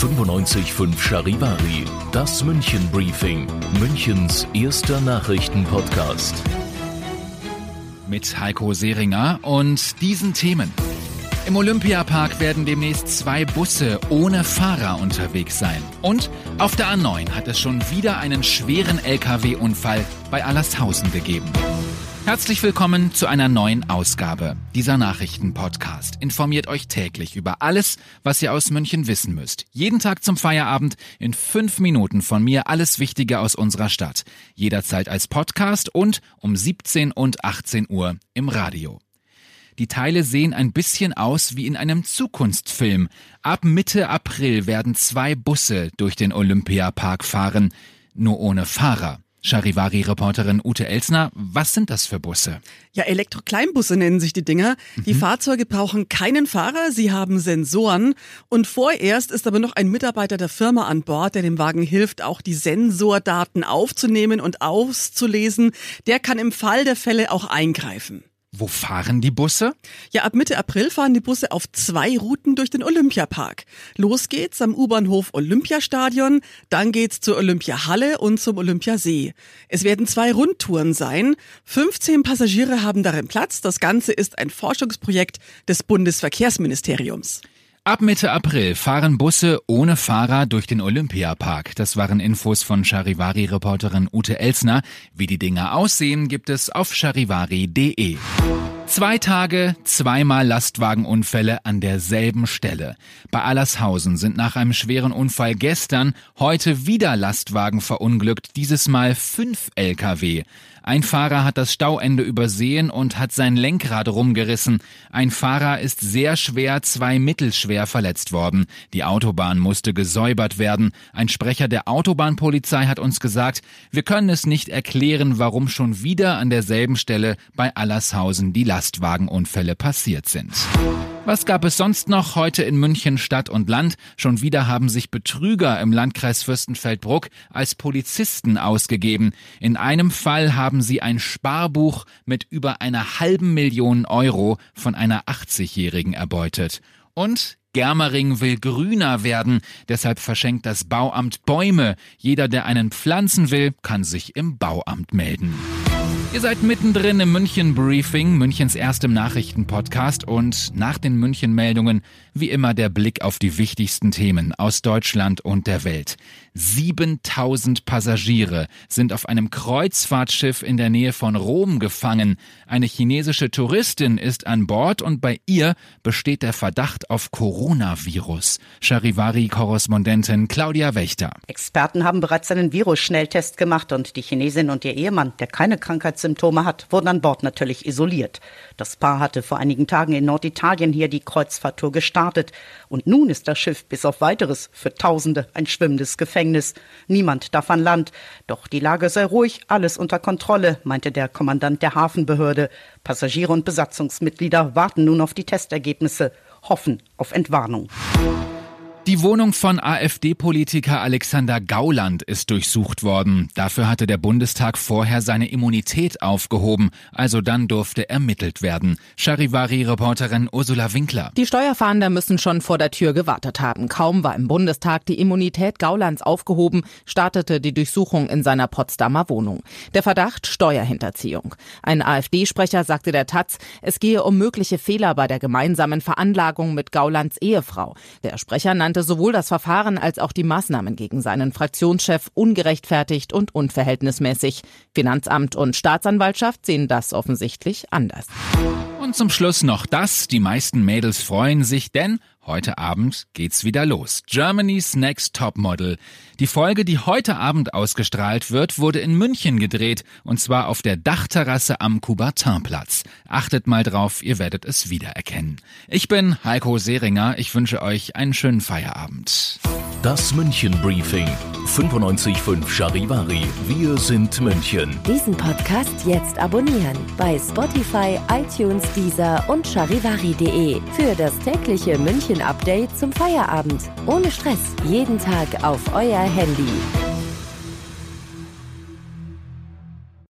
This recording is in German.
95.5 Charivari, das München Briefing, Münchens erster Nachrichtenpodcast. Mit Heiko Seringer und diesen Themen. Im Olympiapark werden demnächst zwei Busse ohne Fahrer unterwegs sein. Und auf der A9 hat es schon wieder einen schweren Lkw-Unfall bei Allershausen gegeben. Herzlich willkommen zu einer neuen Ausgabe dieser Nachrichtenpodcast. Informiert euch täglich über alles, was ihr aus München wissen müsst. Jeden Tag zum Feierabend in fünf Minuten von mir alles Wichtige aus unserer Stadt. Jederzeit als Podcast und um 17 und 18 Uhr im Radio. Die Teile sehen ein bisschen aus wie in einem Zukunftsfilm. Ab Mitte April werden zwei Busse durch den Olympiapark fahren, nur ohne Fahrer. Charivari-Reporterin Ute Elsner, was sind das für Busse? Ja, Elektro-Kleinbusse nennen sich die Dinger. Die mhm. Fahrzeuge brauchen keinen Fahrer, sie haben Sensoren. Und vorerst ist aber noch ein Mitarbeiter der Firma an Bord, der dem Wagen hilft, auch die Sensordaten aufzunehmen und auszulesen. Der kann im Fall der Fälle auch eingreifen. Wo fahren die Busse? Ja, ab Mitte April fahren die Busse auf zwei Routen durch den Olympiapark. Los geht's am U-Bahnhof Olympiastadion, dann geht's zur Olympiahalle und zum Olympiasee. Es werden zwei Rundtouren sein. 15 Passagiere haben darin Platz. Das Ganze ist ein Forschungsprojekt des Bundesverkehrsministeriums. Ab Mitte April fahren Busse ohne Fahrer durch den Olympiapark. Das waren Infos von Charivari-Reporterin Ute Elsner. Wie die Dinger aussehen, gibt es auf charivari.de. Zwei Tage, zweimal Lastwagenunfälle an derselben Stelle. Bei Allershausen sind nach einem schweren Unfall gestern heute wieder Lastwagen verunglückt, dieses Mal fünf Lkw. Ein Fahrer hat das Stauende übersehen und hat sein Lenkrad rumgerissen. Ein Fahrer ist sehr schwer, zwei mittelschwer verletzt worden. Die Autobahn musste gesäubert werden. Ein Sprecher der Autobahnpolizei hat uns gesagt, wir können es nicht erklären, warum schon wieder an derselben Stelle bei Allershausen die Lastwagenunfälle passiert sind. Was gab es sonst noch heute in München Stadt und Land? Schon wieder haben sich Betrüger im Landkreis Fürstenfeldbruck als Polizisten ausgegeben. In einem Fall haben sie ein Sparbuch mit über einer halben Million Euro von einer 80-Jährigen erbeutet. Und Germering will grüner werden, deshalb verschenkt das Bauamt Bäume. Jeder, der einen pflanzen will, kann sich im Bauamt melden. Ihr seid mittendrin im München Briefing, Münchens erstem Nachrichtenpodcast und nach den München Meldungen wie immer der Blick auf die wichtigsten Themen aus Deutschland und der Welt. 7000 Passagiere sind auf einem Kreuzfahrtschiff in der Nähe von Rom gefangen. Eine chinesische Touristin ist an Bord und bei ihr besteht der Verdacht auf Coronavirus. Charivari-Korrespondentin Claudia Wächter. Experten haben bereits einen Virus-Schnelltest gemacht und die Chinesin und ihr Ehemann, der keine Krankheitssymptome hat, wurden an Bord natürlich isoliert. Das Paar hatte vor einigen Tagen in Norditalien hier die Kreuzfahrttour gestartet und nun ist das Schiff bis auf weiteres für Tausende ein schwimmendes Gefängnis. Gefängnis. Niemand darf an Land. Doch die Lage sei ruhig, alles unter Kontrolle, meinte der Kommandant der Hafenbehörde. Passagiere und Besatzungsmitglieder warten nun auf die Testergebnisse, hoffen auf Entwarnung. Die Wohnung von AfD-Politiker Alexander Gauland ist durchsucht worden. Dafür hatte der Bundestag vorher seine Immunität aufgehoben, also dann durfte ermittelt werden. Charivari-Reporterin Ursula Winkler. Die Steuerfahnder müssen schon vor der Tür gewartet haben. Kaum war im Bundestag die Immunität Gaulands aufgehoben, startete die Durchsuchung in seiner Potsdamer Wohnung. Der Verdacht Steuerhinterziehung. Ein AfD-Sprecher sagte der Taz, es gehe um mögliche Fehler bei der gemeinsamen Veranlagung mit Gaulands Ehefrau. Der Sprecher nannte nannte sowohl das Verfahren als auch die Maßnahmen gegen seinen Fraktionschef ungerechtfertigt und unverhältnismäßig. Finanzamt und Staatsanwaltschaft sehen das offensichtlich anders. Und zum Schluss noch das. Die meisten Mädels freuen sich, denn Heute Abend geht's wieder los. Germany's Next Top Model. Die Folge, die heute Abend ausgestrahlt wird, wurde in München gedreht und zwar auf der Dachterrasse am Coubertinplatz. Achtet mal drauf, ihr werdet es wiedererkennen. Ich bin Heiko Seringer. Ich wünsche euch einen schönen Feierabend. Das München Briefing 95.5 Charivari. Wir sind München. Diesen Podcast jetzt abonnieren bei Spotify, iTunes, Deezer und charivari.de für das tägliche München Update zum Feierabend. Ohne Stress. Jeden Tag auf euer Handy.